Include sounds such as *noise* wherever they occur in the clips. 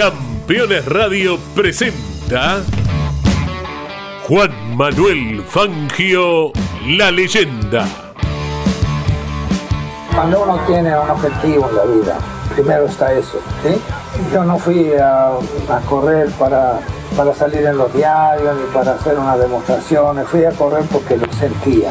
Campeones Radio presenta Juan Manuel Fangio, la leyenda. Cuando uno tiene un objetivo en la vida, primero está eso. Yo no fui a, a correr para, para salir en los diarios ni para hacer una demostración, fui a correr porque lo sentía.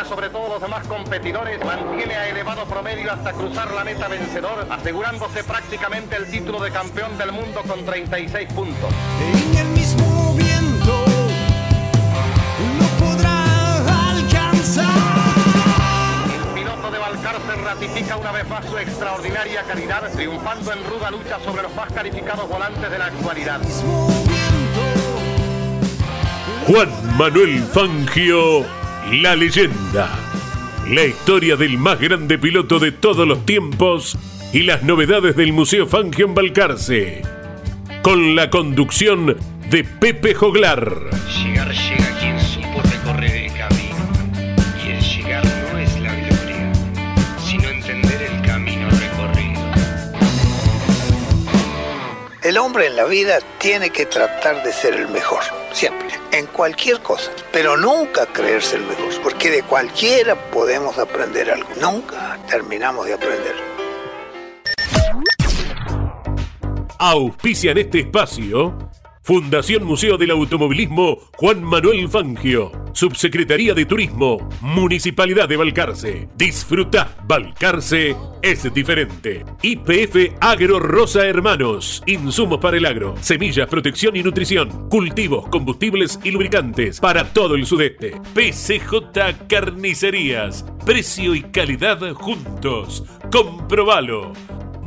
Ventaja sobre todos los demás competidores, mantiene a elevado promedio hasta cruzar la meta vencedor, asegurándose prácticamente el título de campeón del mundo con 36 puntos. En el mismo viento no podrá alcanzar. El piloto de Balcarce ratifica una vez más su extraordinaria calidad, triunfando en ruda lucha sobre los más calificados volantes de la actualidad. Juan Manuel Fangio, la leyenda. La historia del más grande piloto de todos los tiempos y las novedades del Museo Fangio en Balcarce. Con la conducción de Pepe Joglar. Llegar llega quien supo recorrer el camino. Y el llegar no es la gloria, sino entender el camino recorrido. El hombre en la vida tiene que tratar de ser el mejor, siempre, en cualquier cosa, pero nunca creerse el mejor, porque de cualquiera podemos aprender algo, nunca terminamos de aprender. Auspician este espacio Fundación Museo del Automovilismo Juan Manuel Fangio, Subsecretaría de Turismo, Municipalidad de Balcarce. Disfruta, Balcarce es diferente. IPF Agro Rosa Hermanos, insumos para el agro, semillas, protección y nutrición, cultivos, combustibles y lubricantes para todo el sudeste. PCJ Carnicerías, precio y calidad juntos. Comprobalo.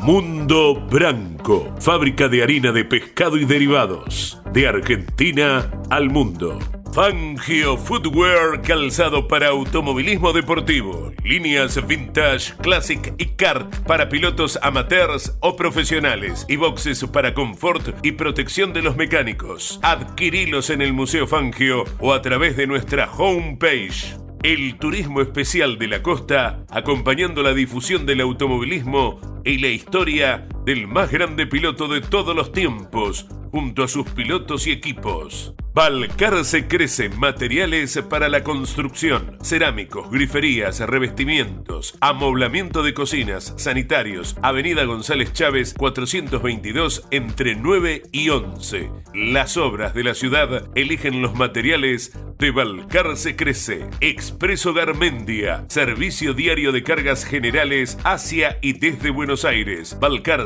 Mundo Branco, fábrica de harina de pescado y derivados, de Argentina al mundo. Fangio Footwear, calzado para automovilismo deportivo, líneas vintage, classic y kart para pilotos amateurs o profesionales y boxes para confort y protección de los mecánicos. Adquirilos en el Museo Fangio o a través de nuestra homepage. El turismo especial de la costa, acompañando la difusión del automovilismo y la historia del más grande piloto de todos los tiempos, junto a sus pilotos y equipos. Balcarce crece materiales para la construcción, cerámicos, griferías, revestimientos, amoblamiento de cocinas, sanitarios, Avenida González Chávez 422 entre 9 y 11. Las obras de la ciudad eligen los materiales de Balcarce Crece. Expreso Garmendia, servicio diario de cargas generales hacia y desde Buenos Aires,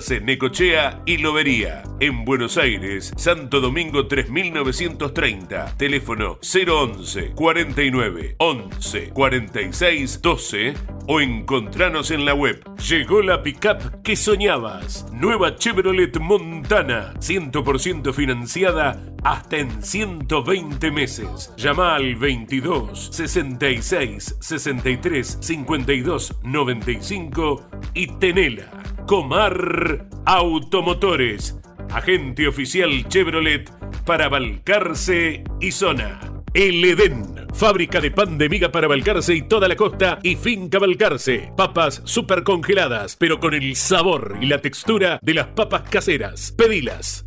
Necochea y Lobería. En Buenos Aires, Santo Domingo 3930, teléfono 011 49 11 46 12 o encontranos en la web. Llegó la pickup que soñabas. Nueva Chevrolet Montana, 100% financiada hasta en 120 meses. Llama al 22 66 63 52 95 y tenela. Comar Automotores, agente oficial Chevrolet para Balcarce y zona. El Edén, fábrica de pan de miga para Balcarce y toda la costa y finca Balcarce. Papas super congeladas, pero con el sabor y la textura de las papas caseras. Pedilas.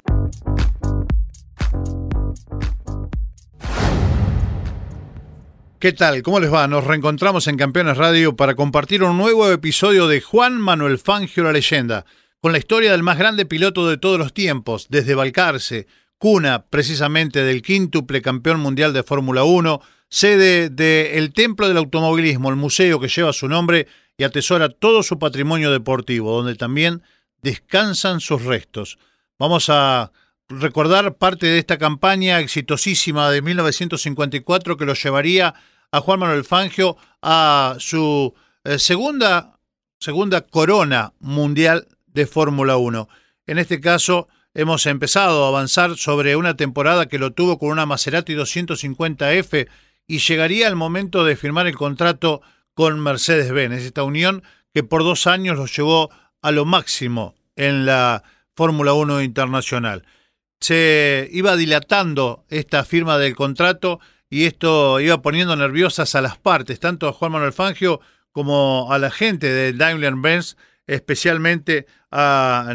¿Qué tal? ¿Cómo les va? Nos reencontramos en Campeones Radio para compartir un nuevo episodio de Juan Manuel Fangio la leyenda, con la historia del más grande piloto de todos los tiempos, desde Balcarce, cuna precisamente del quíntuple campeón mundial de Fórmula 1, sede del Templo del Automovilismo, el museo que lleva su nombre y atesora todo su patrimonio deportivo, donde también descansan sus restos. Vamos a recordar parte de esta campaña exitosísima de 1954 que lo llevaría a Juan Manuel Fangio a su eh, segunda segunda corona mundial de Fórmula 1. En este caso, hemos empezado a avanzar sobre una temporada que lo tuvo con una Maserati 250F y llegaría el momento de firmar el contrato con Mercedes-Benz, esta unión que por dos años lo llevó a lo máximo en la Fórmula 1 internacional. Se iba dilatando esta firma del contrato y esto iba poniendo nerviosas a las partes, tanto a Juan Manuel Fangio como a la gente de Daimler-Benz, especialmente a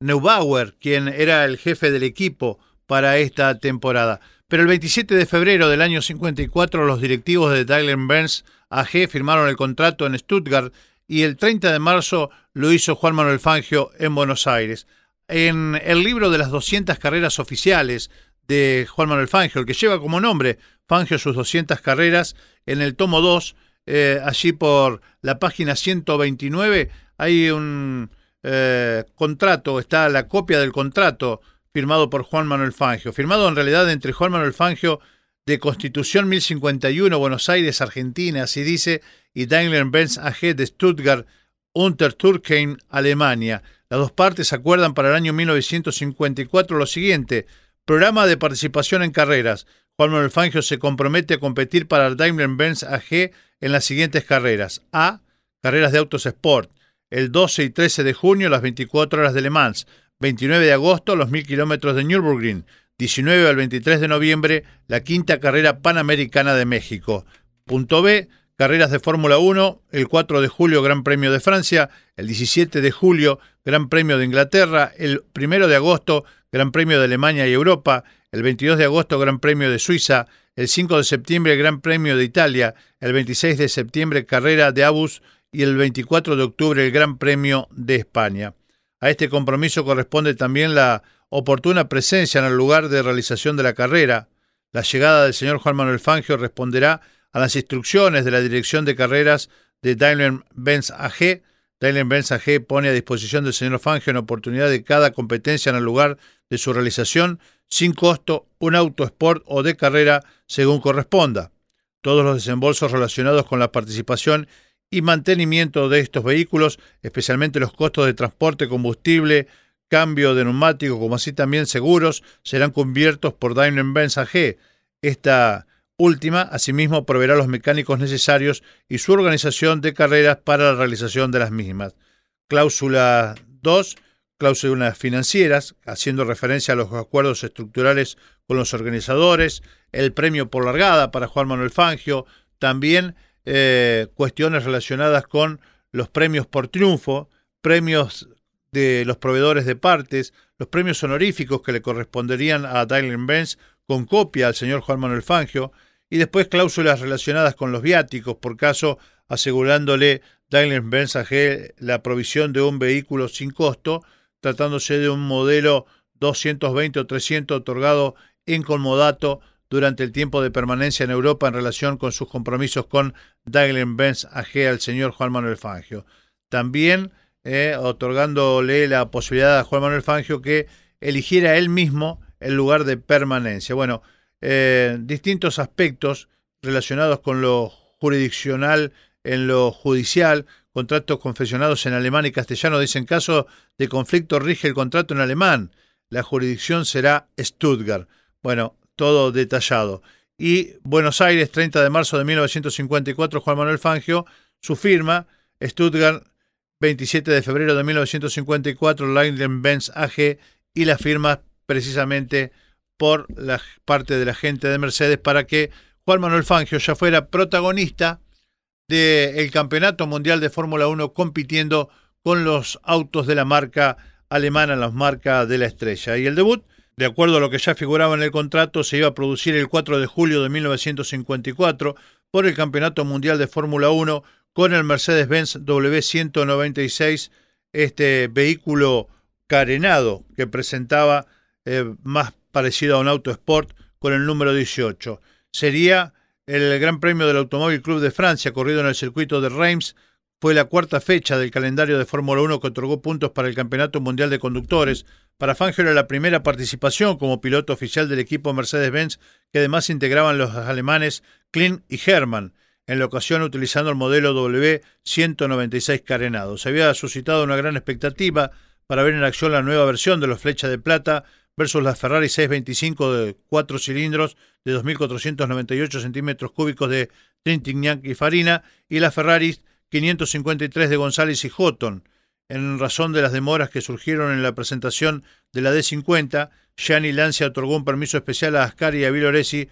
Neubauer, quien era el jefe del equipo para esta temporada. Pero el 27 de febrero del año 54 los directivos de Daimler-Benz AG firmaron el contrato en Stuttgart y el 30 de marzo lo hizo Juan Manuel Fangio en Buenos Aires. En el libro de las 200 carreras oficiales de Juan Manuel Fangio, el que lleva como nombre Fangio sus 200 carreras, en el tomo 2, eh, allí por la página 129, hay un eh, contrato, está la copia del contrato firmado por Juan Manuel Fangio, firmado en realidad entre Juan Manuel Fangio de Constitución 1051, Buenos Aires, Argentina, así dice, y Daimler-Benz AG de Stuttgart, Untertürkheim, Alemania. Las dos partes acuerdan para el año 1954 lo siguiente: programa de participación en carreras. Juan Manuel Fangio se compromete a competir para Daimler-Benz AG en las siguientes carreras: A. Carreras de autos sport el 12 y 13 de junio las 24 horas de Le Mans, 29 de agosto los 1000 kilómetros de Nürburgring, 19 al 23 de noviembre la quinta carrera panamericana de México. Punto B, carreras de Fórmula 1, el 4 de julio Gran Premio de Francia, el 17 de julio Gran Premio de Inglaterra, el 1 de agosto Gran Premio de Alemania y Europa, el 22 de agosto Gran Premio de Suiza, el 5 de septiembre Gran Premio de Italia, el 26 de septiembre carrera de Abus y el 24 de octubre el Gran Premio de España. A este compromiso corresponde también la oportuna presencia en el lugar de realización de la carrera. La llegada del señor Juan Manuel Fangio responderá a las instrucciones de la Dirección de Carreras de Daimler-Benz AG. Daimler-Benz AG pone a disposición del señor Fangio en oportunidad de cada competencia en el lugar de su realización, sin costo, un auto sport o de carrera según corresponda. Todos los desembolsos relacionados con la participación y mantenimiento de estos vehículos, especialmente los costos de transporte, combustible, cambio de neumático, como así también seguros, serán cubiertos por Daimler-Benz AG. Esta última, asimismo, proveerá los mecánicos necesarios y su organización de carreras para la realización de las mismas. Cláusula 2. Cláusulas financieras, haciendo referencia a los acuerdos estructurales con los organizadores, el premio por largada para Juan Manuel Fangio, también eh, cuestiones relacionadas con los premios por triunfo, premios de los proveedores de partes, los premios honoríficos que le corresponderían a Daimler-Benz con copia al señor Juan Manuel Fangio, y después cláusulas relacionadas con los viáticos, por caso asegurándole Daimler-Benz AG la provisión de un vehículo sin costo, tratándose de un modelo 220 o 300 otorgado en conmodato durante el tiempo de permanencia en Europa en relación con sus compromisos con Daimler-Benz AG al señor Juan Manuel Fangio. También eh, otorgándole la posibilidad a Juan Manuel Fangio que eligiera él mismo el lugar de permanencia. Bueno, eh, distintos aspectos relacionados con lo jurisdiccional en lo judicial, contratos confesionados en alemán y castellano. Dicen, caso de conflicto rige el contrato en alemán. La jurisdicción será Stuttgart. Bueno, todo detallado. Y Buenos Aires, 30 de marzo de 1954, Juan Manuel Fangio, su firma, Stuttgart, 27 de febrero de 1954, Benz AG, y la firma precisamente por la parte de la gente de Mercedes para que Juan Manuel Fangio ya fuera protagonista del Campeonato Mundial de Fórmula 1 compitiendo con los autos de la marca alemana, la marca de la estrella. Y el debut de acuerdo a lo que ya figuraba en el contrato, se iba a producir el 4 de julio de 1954 por el Campeonato Mundial de Fórmula 1 con el Mercedes-Benz W196, este vehículo carenado que presentaba eh, más parecido a un auto sport con el número 18. Sería el Gran Premio del Automóvil Club de Francia, corrido en el circuito de Reims, fue la cuarta fecha del calendario de Fórmula 1 que otorgó puntos para el Campeonato Mundial de Conductores. Para Fangio era la primera participación como piloto oficial del equipo Mercedes-Benz, que además integraban los alemanes Klein y Hermann. en la ocasión utilizando el modelo W196 carenado. Se había suscitado una gran expectativa para ver en acción la nueva versión de los Flecha de Plata versus la Ferrari 625 de cuatro cilindros de 2.498 centímetros cúbicos de Trintignac y Farina y la Ferrari 553 de González y Houghton. En razón de las demoras que surgieron en la presentación de la D50, Gianni Lancia otorgó un permiso especial a Ascari y a Villoresi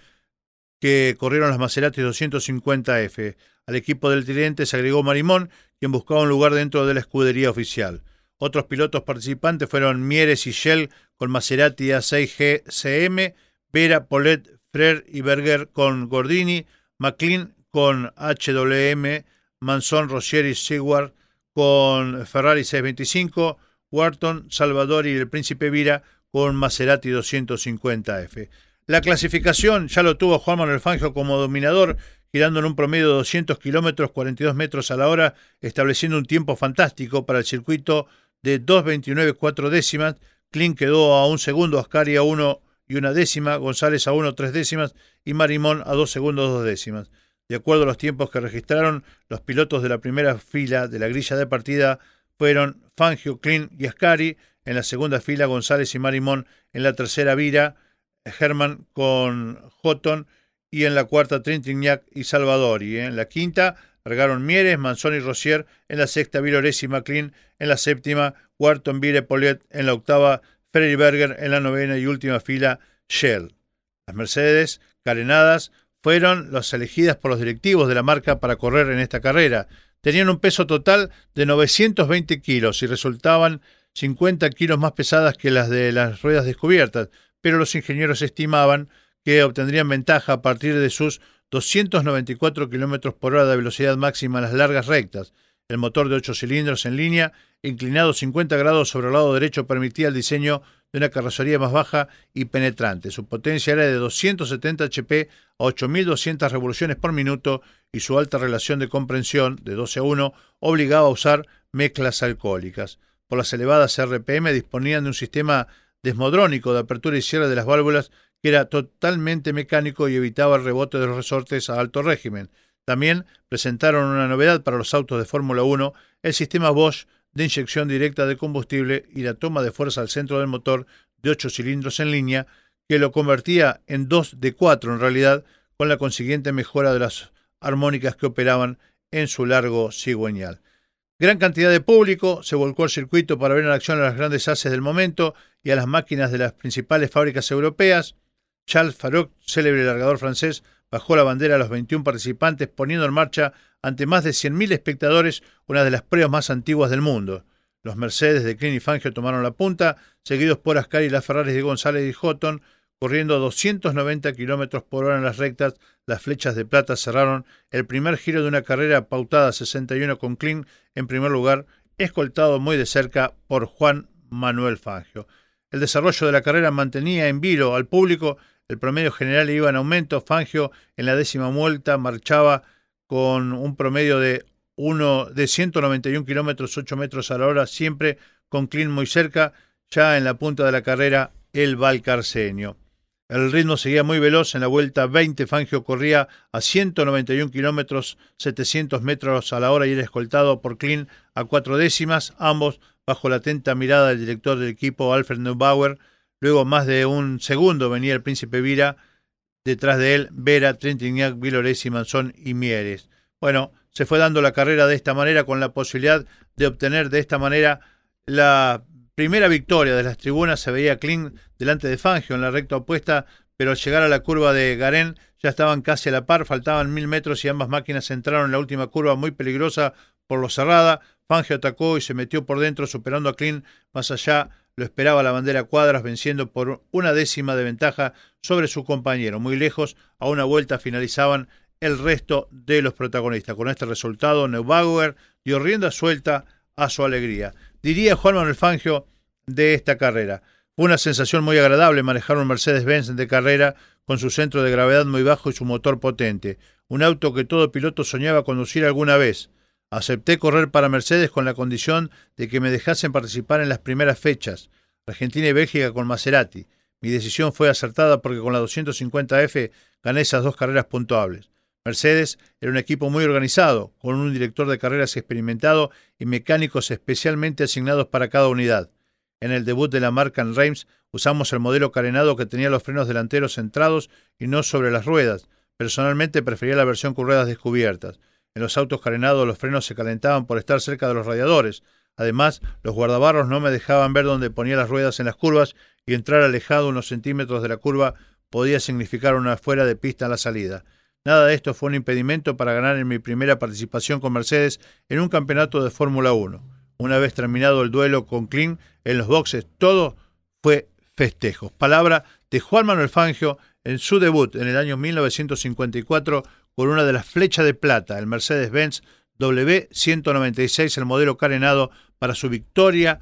que corrieron las Maserati 250F. Al equipo del Tridente se agregó Marimón, quien buscaba un lugar dentro de la escudería oficial. Otros pilotos participantes fueron Mieres y Shell con Maserati A6G CM, Vera, Polet, Frer y Berger con Gordini, McLean con HWM, Manson, Rossier y Seward con Ferrari 625, Wharton, Salvador y el Príncipe Vira con Maserati 250F. La clasificación ya lo tuvo Juan Manuel Fangio como dominador, girando en un promedio de 200 kilómetros, 42 metros a la hora, estableciendo un tiempo fantástico para el circuito de 2.29 décimas. Klein quedó a un segundo, Ascari a uno y una décima, González a uno tres décimas y Marimón a dos segundos dos décimas. De acuerdo a los tiempos que registraron, los pilotos de la primera fila de la grilla de partida fueron Fangio, Klein y Ascari, en la segunda fila González y Marimón, en la tercera vira Herman con Houghton y en la cuarta Trintignac y Salvadori. En la quinta Regaron Mieres, Manzoni y Rosier, en la sexta Vilores y McLean, en la séptima Wharton, Vire, Poliet, en la octava Ferry Berger, en la novena y última fila Shell. Las Mercedes, carenadas, fueron las elegidas por los directivos de la marca para correr en esta carrera. Tenían un peso total de 920 kilos y resultaban 50 kilos más pesadas que las de las ruedas descubiertas, pero los ingenieros estimaban que obtendrían ventaja a partir de sus 294 km por hora de velocidad máxima en las largas rectas. El motor de 8 cilindros en línea, inclinado 50 grados sobre el lado derecho, permitía el diseño de una carrocería más baja y penetrante. Su potencia era de 270 HP a 8.200 revoluciones por minuto y su alta relación de comprensión, de 12 a 1, obligaba a usar mezclas alcohólicas. Por las elevadas RPM disponían de un sistema desmodrónico de apertura y cierre de las válvulas que era totalmente mecánico y evitaba el rebote de los resortes a alto régimen. También presentaron una novedad para los autos de Fórmula 1, el sistema Bosch de inyección directa de combustible y la toma de fuerza al centro del motor de 8 cilindros en línea, que lo convertía en 2 de 4 en realidad, con la consiguiente mejora de las armónicas que operaban en su largo cigüeñal. Gran cantidad de público se volcó al circuito para ver en acción a las grandes haces del momento y a las máquinas de las principales fábricas europeas. Charles Farouk, célebre largador francés, bajó la bandera a los 21 participantes, poniendo en marcha ante más de 100.000 espectadores una de las pruebas más antiguas del mundo. Los Mercedes de Klein y Fangio tomaron la punta, seguidos por Ascari y las Ferraris de González y Houghton, corriendo a 290 kilómetros por hora en las rectas. Las flechas de plata cerraron el primer giro de una carrera pautada a 61 con Klein en primer lugar, escoltado muy de cerca por Juan Manuel Fangio. El desarrollo de la carrera mantenía en vilo al público el promedio general iba en aumento. Fangio en la décima vuelta marchaba con un promedio de, uno, de 191 kilómetros, 8 metros a la hora, siempre con Klein muy cerca. Ya en la punta de la carrera, el Valcarceño. El ritmo seguía muy veloz. En la vuelta 20, Fangio corría a 191 kilómetros, 700 metros a la hora y era escoltado por Klein a cuatro décimas, ambos bajo la atenta mirada del director del equipo Alfred Neubauer Luego, más de un segundo, venía el príncipe Vira, detrás de él Vera, Trentignac, Viloresi, Manzón y Mieres. Bueno, se fue dando la carrera de esta manera con la posibilidad de obtener de esta manera la primera victoria de las tribunas. Se veía Kling delante de Fangio en la recta opuesta, pero al llegar a la curva de Garén ya estaban casi a la par, faltaban mil metros y ambas máquinas entraron en la última curva muy peligrosa por lo cerrada. Fangio atacó y se metió por dentro, superando a Kling más allá lo esperaba la bandera cuadras venciendo por una décima de ventaja sobre su compañero. Muy lejos, a una vuelta finalizaban el resto de los protagonistas. Con este resultado, Neubauer dio rienda suelta a su alegría. Diría Juan Manuel Fangio de esta carrera. Fue una sensación muy agradable manejar un Mercedes-Benz de carrera con su centro de gravedad muy bajo y su motor potente. Un auto que todo piloto soñaba conducir alguna vez. Acepté correr para Mercedes con la condición de que me dejasen participar en las primeras fechas, Argentina y Bélgica con Maserati. Mi decisión fue acertada porque con la 250F gané esas dos carreras puntuables. Mercedes era un equipo muy organizado, con un director de carreras experimentado y mecánicos especialmente asignados para cada unidad. En el debut de la marca en Reims usamos el modelo carenado que tenía los frenos delanteros centrados y no sobre las ruedas. Personalmente prefería la versión con ruedas descubiertas. En los autos carenados los frenos se calentaban por estar cerca de los radiadores. Además, los guardabarros no me dejaban ver dónde ponía las ruedas en las curvas y entrar alejado unos centímetros de la curva podía significar una fuera de pista en la salida. Nada de esto fue un impedimento para ganar en mi primera participación con Mercedes en un campeonato de Fórmula 1. Una vez terminado el duelo con Klein en los boxes, todo fue festejos. Palabra de Juan Manuel Fangio en su debut en el año 1954 con una de las flechas de plata, el Mercedes-Benz W196, el modelo carenado, para su victoria,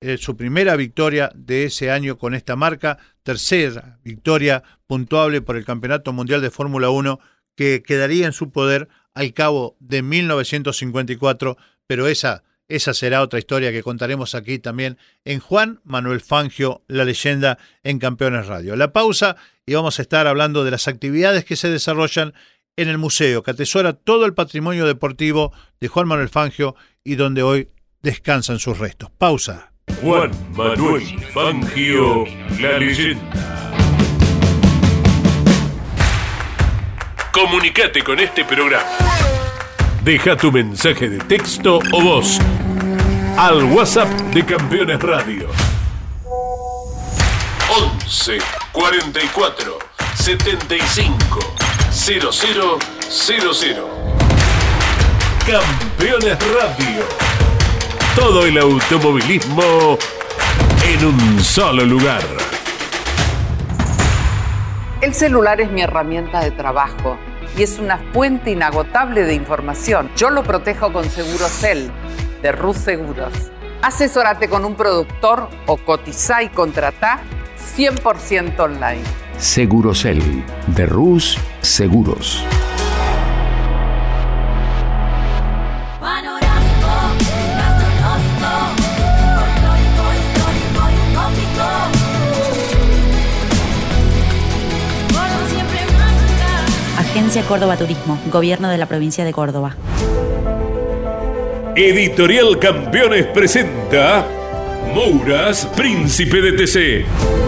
eh, su primera victoria de ese año con esta marca, tercera victoria puntuable por el Campeonato Mundial de Fórmula 1 que quedaría en su poder al cabo de 1954, pero esa, esa será otra historia que contaremos aquí también en Juan Manuel Fangio, la leyenda en Campeones Radio. La pausa y vamos a estar hablando de las actividades que se desarrollan en el museo que atesora todo el patrimonio deportivo de Juan Manuel Fangio y donde hoy descansan sus restos. Pausa. Juan Manuel Fangio, la leyenda. Comunicate con este programa. Deja tu mensaje de texto o voz al WhatsApp de Campeones Radio. 11 44 75 0000. Campeones Radio. Todo el automovilismo en un solo lugar. El celular es mi herramienta de trabajo y es una fuente inagotable de información. Yo lo protejo con Segurocel de Rus Seguros. Asesórate con un productor o cotiza y contrata 100% online. Segurocel de Rus Seguros. Agencia Córdoba Turismo, Gobierno de la Provincia de Córdoba. Editorial Campeones presenta Mouras, Príncipe de TC.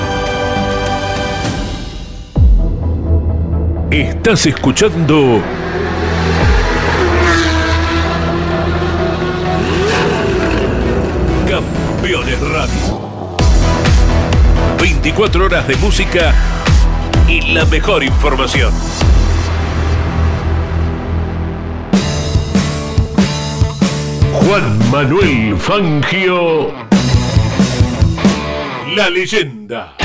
Estás escuchando Campeones Radio. 24 horas de música y la mejor información. Juan Manuel Fangio, la leyenda.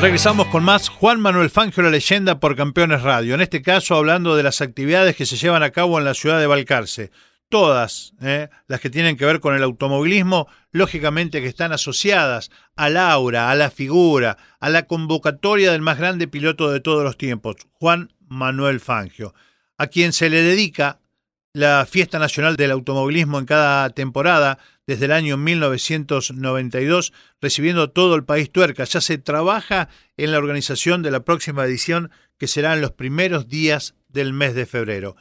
Regresamos con más Juan Manuel Fangio, la leyenda por Campeones Radio. En este caso hablando de las actividades que se llevan a cabo en la ciudad de Balcarce. Todas eh, las que tienen que ver con el automovilismo, lógicamente que están asociadas a la aura, a la figura, a la convocatoria del más grande piloto de todos los tiempos, Juan Manuel Fangio a quien se le dedica la Fiesta Nacional del Automovilismo en cada temporada desde el año 1992, recibiendo todo el país tuerca. Ya se trabaja en la organización de la próxima edición que será en los primeros días del mes de febrero.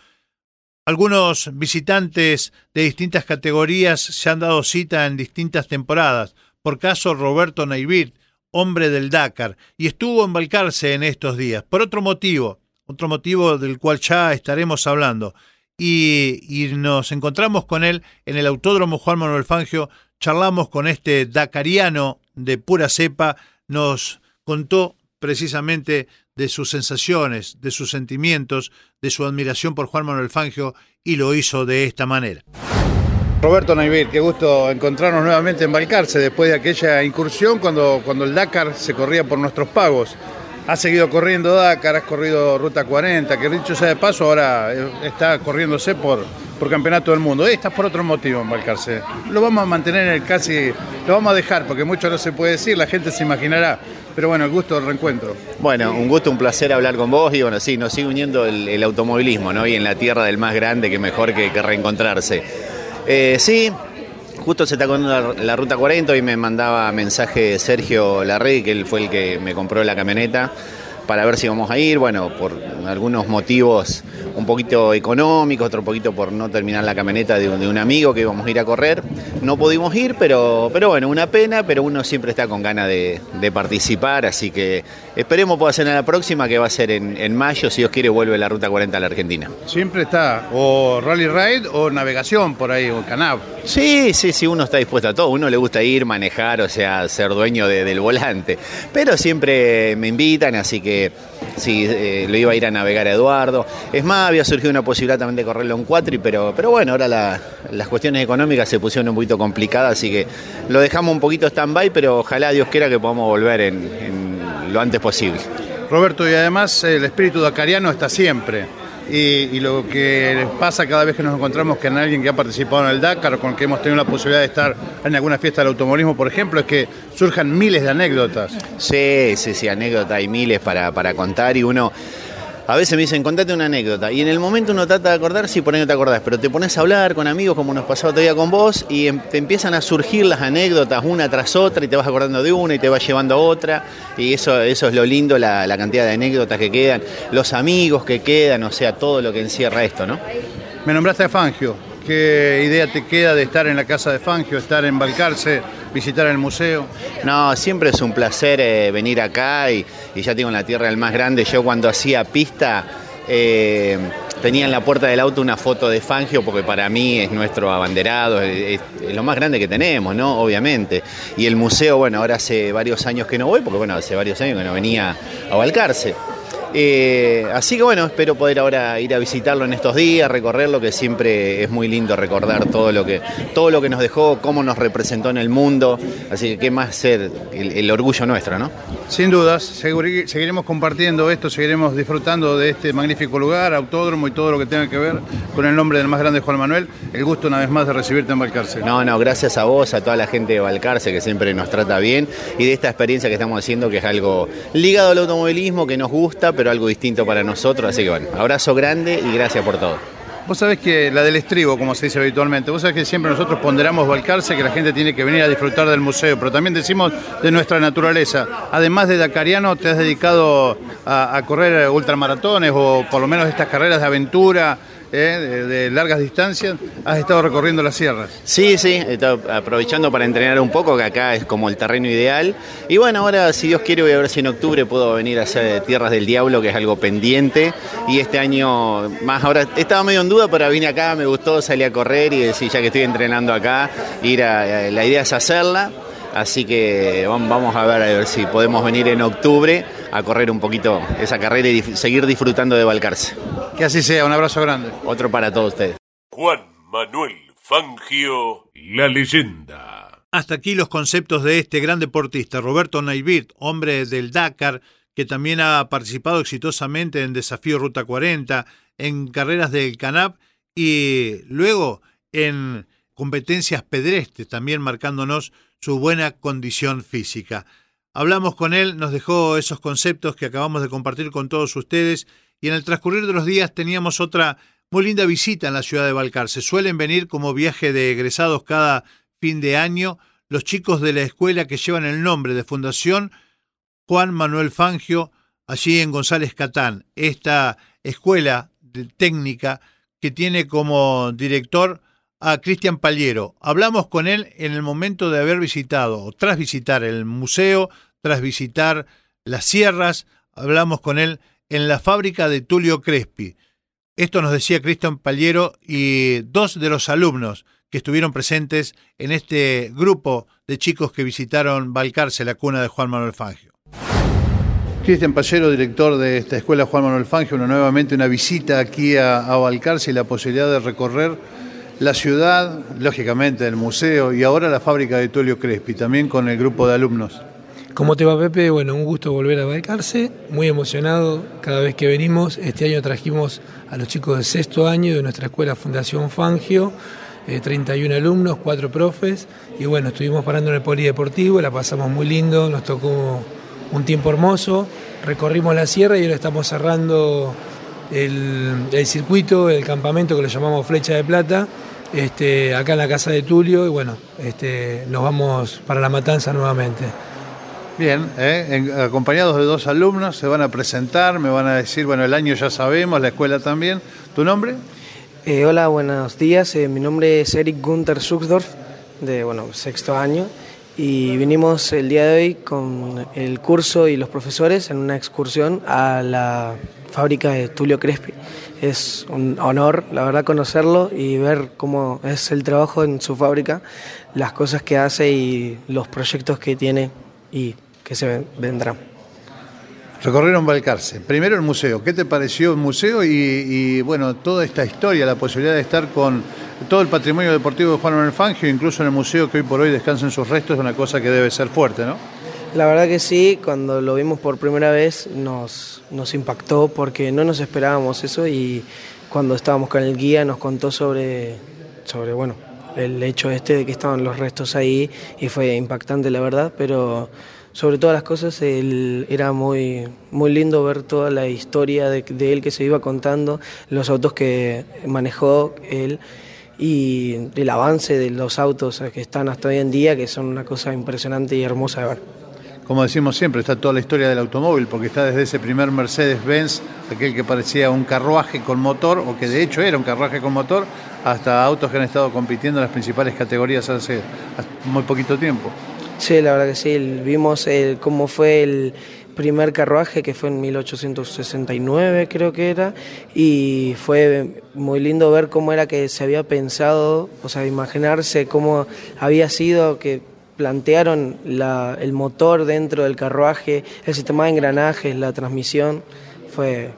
Algunos visitantes de distintas categorías se han dado cita en distintas temporadas. Por caso, Roberto Naivir, hombre del Dakar, y estuvo en Balcarce en estos días. Por otro motivo, otro motivo del cual ya estaremos hablando. Y, nos encontramos con él en el Autódromo Juan Manuel Fangio, charlamos con este dacariano de pura cepa, nos contó precisamente de sus sensaciones, de sus sentimientos, de su admiración por Juan Manuel Fangio y lo hizo de esta manera. Roberto Naivir, qué gusto encontrarnos nuevamente en Balcarce después de aquella incursión cuando, cuando el Dakar se corría por nuestros pagos. Has seguido corriendo Dakar, has corrido Ruta 40, que dicho sea de paso, ahora eh, está corriéndose por, por Campeonato del Mundo. Estás por otro motivo en Balcarce. Lo vamos a mantener en el casi, lo vamos a dejar porque mucho no se puede decir, la gente se imaginará. Pero bueno, el gusto del reencuentro. Bueno, un gusto, un placer hablar con vos y bueno, sí, nos sigue uniendo el, automovilismo, ¿no? Y en la tierra del más grande, que mejor que, que reencontrarse. Eh, sí, justo se está con la, ruta 40 y me mandaba mensaje Sergio Larrey, que él fue el que me compró la camioneta, para ver si vamos a ir. Bueno, por algunos motivos un poquito económicos, otro poquito por no terminar la camioneta de un, de un, amigo que íbamos a ir a correr. No pudimos ir, pero, pero bueno, una pena, pero uno siempre está con ganas de, de participar, así que esperemos pueda ser en la próxima, que va a ser en, en, mayo, si Dios quiere, vuelve la Ruta 40 a la Argentina. Siempre está o rally ride o navegación por ahí, o canab. Sí, sí, sí, uno está dispuesto a todo, uno le gusta ir, manejar, o sea, ser dueño de, del volante, pero siempre me invitan, así que sí, eh, lo iba a ir a navegar a Eduardo. Es más, había surgido una posibilidad también de correrlo en cuatri, pero, pero bueno, ahora la, las cuestiones económicas se pusieron un poquito complicadas, así que lo dejamos un poquito stand-by, pero ojalá Dios quiera que podamos volver en lo antes posible. Roberto, y además el espíritu dacariano está siempre. Y, lo que pasa cada vez que nos encontramos con alguien que ha participado en el Dakar o con que hemos tenido la posibilidad de estar en alguna fiesta del automovilismo, por ejemplo, es que surjan miles de anécdotas. Sí, sí, sí, anécdotas hay miles para, para contar y uno a veces me dicen, contate una anécdota. Y en el momento uno trata de acordar, sí, por ahí no te acordás, pero te pones a hablar con amigos, como nos pasaba todavía con vos, y em, te empiezan a surgir las anécdotas una tras otra, y te vas acordando de una y te vas llevando a otra. Y eso, eso es lo lindo, la, la cantidad de anécdotas que quedan, los amigos que quedan, o sea, todo lo que encierra esto, ¿no? Me nombraste a Fangio. ¿Qué idea te queda de estar en la casa de Fangio, estar en Balcarce, visitar el museo? No, siempre es un placer eh, venir acá y, y, ya tengo en la tierra el más grande. Yo cuando hacía pista eh, tenía en la puerta del auto una foto de Fangio porque para mí es nuestro abanderado, es, es, lo más grande que tenemos, ¿no? Obviamente. Y el museo, bueno, ahora hace varios años que no voy porque, bueno, hace varios años que no venía a Balcarce. Eh, así que bueno, espero poder ahora ir a visitarlo en estos días, recorrerlo, que siempre es muy lindo recordar todo lo que, todo lo que nos dejó, cómo nos representó en el mundo. Así que qué más ser el, el orgullo nuestro, ¿no? Sin dudas, seguiremos compartiendo esto, seguiremos disfrutando de este magnífico lugar, autódromo y todo lo que tenga que ver con el nombre del más grande Juan Manuel. El gusto una vez más de recibirte en Balcarce. No, no, gracias a vos, a toda la gente de Balcarce que siempre nos trata bien y de esta experiencia que estamos haciendo que es algo ligado al automovilismo, que nos gusta, pero algo distinto para nosotros. Así que bueno, abrazo grande y gracias por todo. Vos sabés que la del estribo, como se dice habitualmente, vos sabés que siempre nosotros ponderamos Balcarce, que la gente tiene que venir a disfrutar del museo, pero también decimos de nuestra naturaleza. Además de Dakariano, te has dedicado a, a correr ultramaratones o por lo menos estas carreras de aventura, ¿eh? de, largas distancias, has estado recorriendo las sierras. Sí, sí, he estado aprovechando para entrenar un poco, que acá es como el terreno ideal. Y bueno, ahora si Dios quiere voy a ver si en octubre puedo venir a hacer Tierras del Diablo, que es algo pendiente. Y este año, más ahora, estaba medio en duda, pero vine acá, me gustó, salí a correr y decir, ya que estoy entrenando acá, ir a, la idea es hacerla. Así que vamos a ver a ver si podemos venir en octubre a correr un poquito esa carrera y seguir disfrutando de Balcarce. Que así sea, un abrazo grande. Otro para todos ustedes. Juan Manuel Fangio, la leyenda. Hasta aquí los conceptos de este gran deportista, Roberto Naibirt, hombre del Dakar, que también ha participado exitosamente en Desafío Ruta 40, en carreras del Canap y luego en competencias pedestres, también marcándonos su buena condición física. Hablamos con él, nos dejó esos conceptos que acabamos de compartir con todos ustedes y en el transcurrir de los días teníamos otra muy linda visita en la ciudad de Balcarce. Suelen venir como viaje de egresados cada fin de año los chicos de la escuela que llevan el nombre de Fundación Juan Manuel Fangio, allí en González Catán. Esta escuela técnica que tiene como director a Cristian Paliero. Hablamos con él en el momento de haber visitado, o tras visitar el museo, tras visitar las sierras, hablamos con él en la fábrica de Tulio Crespi. Esto nos decía Cristian Paliero y dos de los alumnos que estuvieron presentes en este grupo de chicos que visitaron Balcarce, la cuna de Juan Manuel Fangio. Cristian Pallero, director de esta escuela Juan Manuel Fangio, una, nuevamente una visita aquí a, a Balcarce y la posibilidad de recorrer la ciudad, lógicamente el museo y ahora la fábrica de Tulio Crespi, también con el grupo de alumnos. ¿Cómo te va Pepe? Bueno, un gusto volver a Balcarce, muy emocionado cada vez que venimos. Este año trajimos a los chicos de sexto año de nuestra escuela Fundación Fangio, eh, 31 alumnos, cuatro profes, y bueno, estuvimos parando en el polideportivo, la pasamos muy lindo, nos tocó un tiempo hermoso, recorrimos la sierra y ahora estamos cerrando el, el circuito, el campamento que lo llamamos Flecha de Plata, este, acá en la casa de Tulio, y bueno, este, nos vamos para la matanza nuevamente. Bien, ¿eh? Acompañados de dos alumnos, se van a presentar, me van a decir, bueno, el año ya sabemos, la escuela también. ¿Tu nombre? Eh, hola, buenos días. Eh, mi nombre es Eric Gunther Suxdorf, de bueno, sexto año, y vinimos el día de hoy con el curso y los profesores en una excursión a la fábrica de Tulio Crespi. Es un honor, la verdad, conocerlo y ver cómo es el trabajo en su fábrica, las cosas que hace y los proyectos que tiene y que se ven- vendrán. Recorrieron Balcarce. Primero el museo. ¿Qué te pareció el museo y, y, bueno, toda esta historia, la posibilidad de estar con todo el patrimonio deportivo de Juan Manuel Fangio, incluso en el museo que hoy por hoy descansan sus restos, es una cosa que debe ser fuerte, ¿no? La verdad que sí, cuando lo vimos por primera vez nos, nos impactó porque no nos esperábamos eso y cuando estábamos con el guía nos contó sobre, sobre bueno, el hecho este de que estaban los restos ahí y fue impactante la verdad, pero sobre todas las cosas el- era muy, muy lindo ver toda la historia de, de él que se iba contando, los autos que manejó él y el avance de los autos que están hasta hoy en día, que son una cosa impresionante y hermosa de ver. Como decimos siempre, está toda la historia del automóvil, porque está desde ese primer Mercedes-Benz, aquel que parecía un carruaje con motor, o que de hecho era un carruaje con motor, hasta autos que han estado compitiendo en las principales categorías hace muy poquito tiempo. Sí, la verdad que sí. el- Vimos eh, cómo fue el primer carruaje, que fue en 1869 creo que era, y fue muy lindo ver cómo era que se había pensado, o sea, imaginarse cómo había sido que plantearon la- el motor dentro del carruaje, el sistema de engranajes, la transmisión, fue,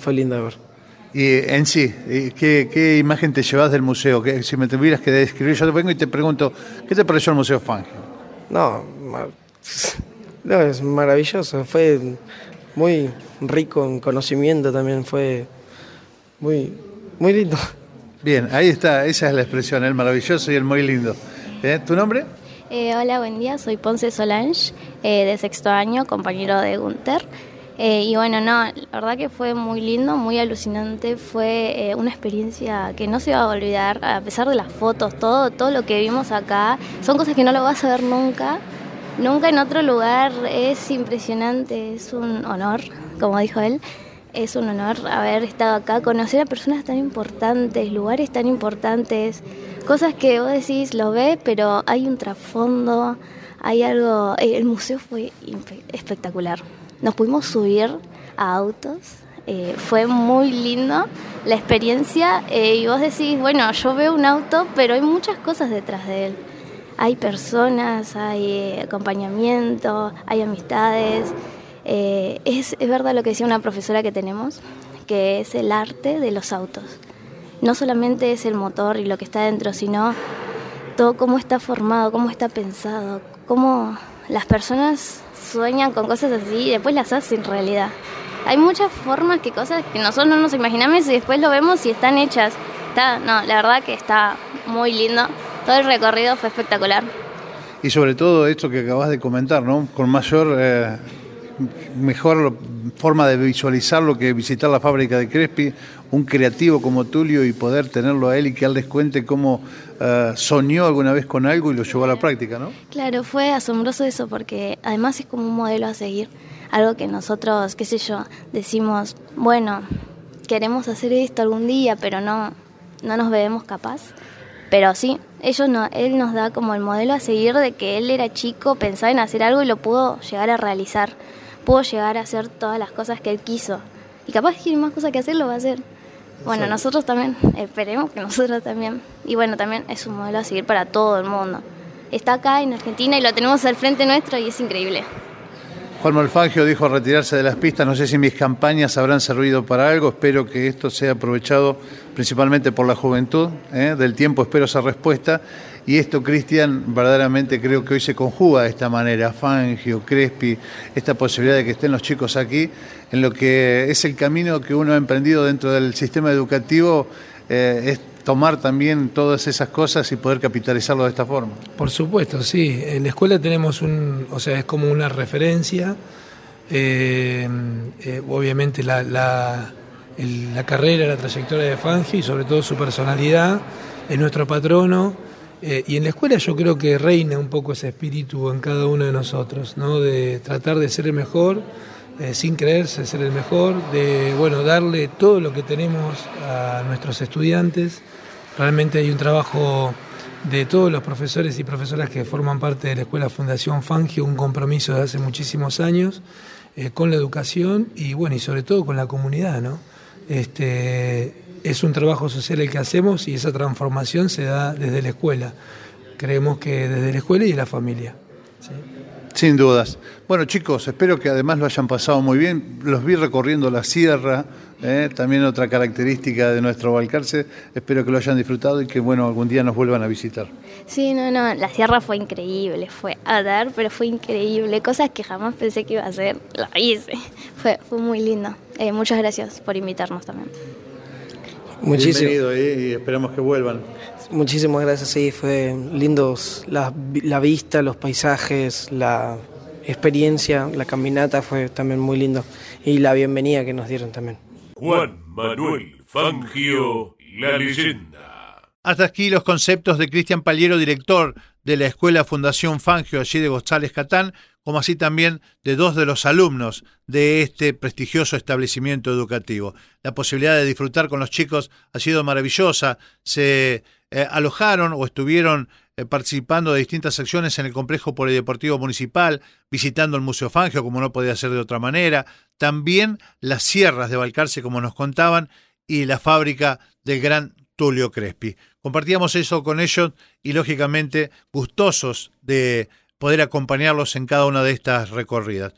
fue lindo de ver. Y en sí, ¿y ¿qué, qué imagen te llevas del museo? ¿Qué- si me tuvieras que describir, yo te vengo y te pregunto, ¿qué te pareció el Museo Fangio? No, *laughs* no, es maravilloso. Fue muy rico en conocimiento también. Fue muy, muy lindo. Bien, ahí está, esa es la expresión, el maravilloso y el muy lindo. ¿Eh? ¿Tu nombre? Eh, hola, buen día. Soy Ponce Solange, eh, de sexto año, compañero de Gunther. Eh, y bueno, no, la verdad que fue muy lindo, muy alucinante. Fue eh, una experiencia que no se va a olvidar, a pesar de las fotos, todo, todo lo que vimos acá. Son cosas que no lo vas a ver nunca. Nunca en otro lugar. Es impresionante, es un honor, como dijo él. Es un honor haber estado acá, conocer a personas tan importantes, lugares tan importantes, cosas que vos decís, lo ves, pero hay un trasfondo, hay algo. eh, El museo fue espectacular. Nos pudimos subir a autos, eh, fue muy lindo la experiencia eh, y vos decís, bueno, yo veo un auto, pero hay muchas cosas detrás de él. Hay personas, hay eh, acompañamiento, hay amistades. Es, es verdad lo que decía una profesora que tenemos, que es el arte de los autos. No solamente es el motor y lo que está dentro, sino todo cómo está formado, cómo está pensado, cómo las personas sueñan con cosas así y después las hacen realidad. Hay muchas formas que cosas que nosotros no nos imaginamos y después lo vemos y están hechas. Está, no, la verdad que está muy lindo. Todo el recorrido fue espectacular. Y sobre todo esto que acabas de comentar, ¿no? Con mayor, eh, mejor forma de visualizarlo que visitar la fábrica de Crespi, un creativo como Tulio y poder tenerlo a él y que él les cuente cómo eh, soñó alguna vez con algo y lo llevó a la práctica, ¿no? Claro, fue asombroso eso porque además es como un modelo a seguir. Algo que nosotros, qué sé yo, decimos, bueno, queremos hacer esto algún día, pero no, no nos vemos capaz. Pero sí, ellos no, él nos da como el modelo a seguir de que él era chico, pensaba en hacer algo y lo pudo llegar a realizar. Pudo llegar a hacer todas las cosas que él quiso. Y capaz que tiene más cosas que hacer, lo va a hacer. Bueno, Sí. nosotros también, esperemos que nosotros también. Y bueno, también es un modelo a seguir para todo el mundo. Está acá en Argentina y lo tenemos al frente nuestro y es increíble. Juan Malfangio dijo retirarse de las pistas. No sé si mis campañas habrán servido para algo. Espero que esto sea aprovechado principalmente por la juventud. ¿eh? Del tiempo espero esa respuesta. Y esto, Cristian, verdaderamente creo que hoy se conjuga de esta manera. Fangio, Crespi, esta posibilidad de que estén los chicos aquí, en lo que es el camino que uno ha emprendido dentro del sistema educativo, eh, es tomar también todas esas cosas y poder capitalizarlo de esta forma. Por supuesto, sí. En la escuela tenemos un, o sea, es como una referencia. Eh, eh, obviamente la, la, carrera, la trayectoria de Fangio y sobre todo su personalidad, es nuestro patrono. Eh, y en la escuela yo creo que reina un poco ese espíritu en cada uno de nosotros, ¿no? de tratar de ser el mejor, eh, sin creerse ser el mejor, de bueno, darle todo lo que tenemos a nuestros estudiantes. Realmente hay un trabajo de todos los profesores y profesoras que forman parte de la Escuela Fundación Fangio, un compromiso de hace muchísimos años eh, con la educación y bueno, y sobre todo con la comunidad, ¿no? Este, es un trabajo social el que hacemos y esa transformación se da desde la escuela. Creemos que desde la escuela y de la familia. Sin dudas. Bueno, chicos, espero que además lo hayan pasado muy bien. Los vi recorriendo la sierra, ¿eh? también otra característica de nuestro Balcarce. Espero que lo hayan disfrutado y que, bueno, algún día nos vuelvan a visitar. Sí, no, no, la sierra fue increíble, fue a dar, pero fue increíble. Cosas que jamás pensé que iba a hacer, lo hice. Fue, fue muy lindo. Eh, muchas gracias por invitarnos también. Muchísimo. Bienvenido y esperamos que vuelvan. Muchísimas gracias, sí, fue lindos la, la vista, los paisajes, la experiencia, la caminata fue también muy lindo y la bienvenida que nos dieron también. Juan Manuel Fangio, la leyenda. Hasta aquí los conceptos de Cristian Paliero, director de la Escuela Fundación Fangio allí de González Catán, como así también de dos de los alumnos de este prestigioso establecimiento educativo. La posibilidad de disfrutar con los chicos ha sido maravillosa. Se eh, alojaron o estuvieron eh, participando de distintas secciones en el complejo polideportivo municipal, visitando el Museo Fangio, como no podía ser de otra manera, también las sierras de Balcarce, como nos contaban, y la fábrica del gran Tulio Crespi. Compartíamos eso con ellos y lógicamente gustosos de poder acompañarlos en cada una de estas recorridas.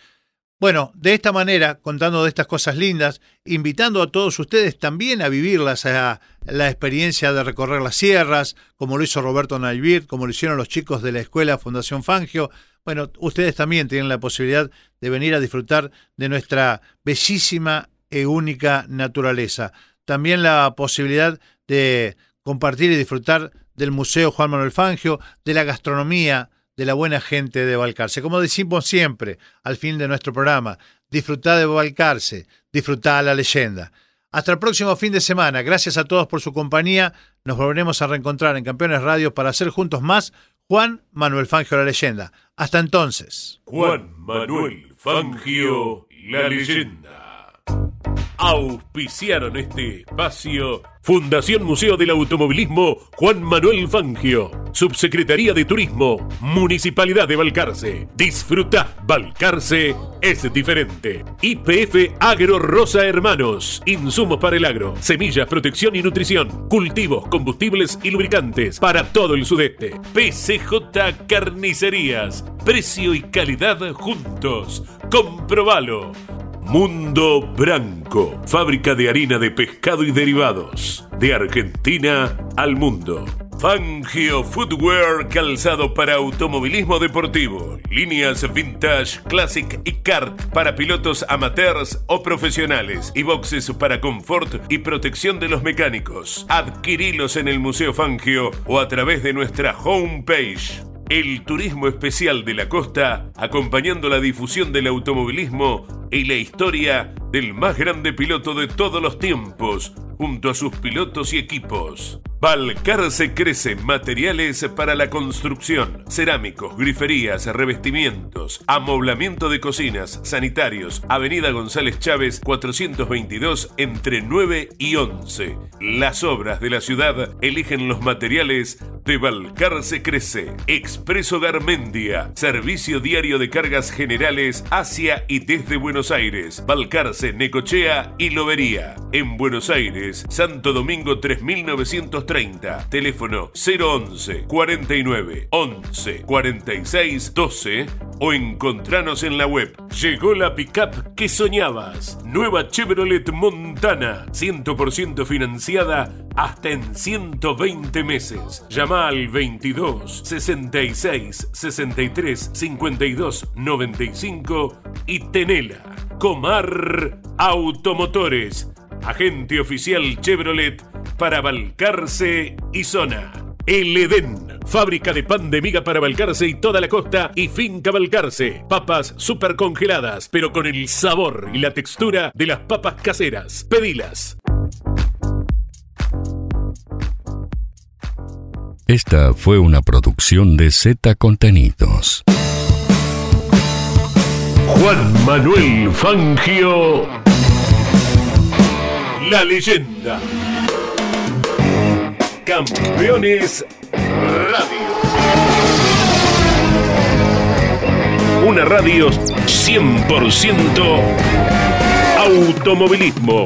Bueno, de esta manera, contando de estas cosas lindas, invitando a todos ustedes también a vivirlas, a la experiencia de recorrer las sierras, como lo hizo Roberto Naivir, como lo hicieron los chicos de la escuela Fundación Fangio. Bueno, ustedes también tienen la posibilidad de venir a disfrutar de nuestra bellísima e única naturaleza. También la posibilidad de compartir y disfrutar del Museo Juan Manuel Fangio, de la gastronomía, de la buena gente de Balcarce. Como decimos siempre al fin de nuestro programa, disfrutad de Balcarce, disfrutad la leyenda. Hasta el próximo fin de semana. Gracias a todos por su compañía. Nos volveremos a reencontrar en Campeones Radio para hacer juntos más Juan Manuel Fangio la leyenda. Hasta entonces. Juan Manuel Fangio, la leyenda. Auspiciaron este espacio Fundación Museo del Automovilismo Juan Manuel Fangio, Subsecretaría de Turismo, Municipalidad de Balcarce. Disfruta, Balcarce es diferente. IPF Agro Rosa Hermanos, insumos para el agro, semillas, protección y nutrición, cultivos, combustibles y lubricantes para todo el sudeste. PCJ Carnicerías, precio y calidad juntos. Comprobalo. Mundo Branco, fábrica de harina de pescado y derivados, de Argentina al mundo. Fangio Footwear, calzado para automovilismo deportivo, líneas vintage, classic y kart para pilotos amateurs o profesionales y boxes para confort y protección de los mecánicos. Adquirilos en el Museo Fangio o a través de nuestra homepage. El turismo especial de la costa, acompañando la difusión del automovilismo y la historia del más grande piloto de todos los tiempos, junto a sus pilotos y equipos. Balcarce crece materiales para la construcción, cerámicos, griferías, revestimientos, amoblamiento de cocinas, sanitarios, Avenida González Chávez 422 entre 9 y 11. Las obras de la ciudad eligen los materiales de Balcarce Crece. Expreso Garmendia, servicio diario de cargas generales hacia y desde Buenos Aires, Balcarce, Necochea y Lobería. En Buenos Aires, Santo Domingo 3930 230. Teléfono 011 49 11 46 12 o encontranos en la web. Llegó la pickup que soñabas. Nueva Chevrolet Montana, 100% financiada hasta en 120 meses. Llama al 22 66 63 52 95 y tenela. Comar Automotores, agente oficial Chevrolet para Balcarce y zona. El Edén, fábrica de pan de miga para Balcarce y toda la costa y finca Balcarce. Papas super congeladas, pero con el sabor y la textura de las papas caseras. Pedilas. Esta fue una producción de Z Contenidos. Juan Manuel Fangio. La leyenda. Campeones Radio. Una radio 100% automovilismo.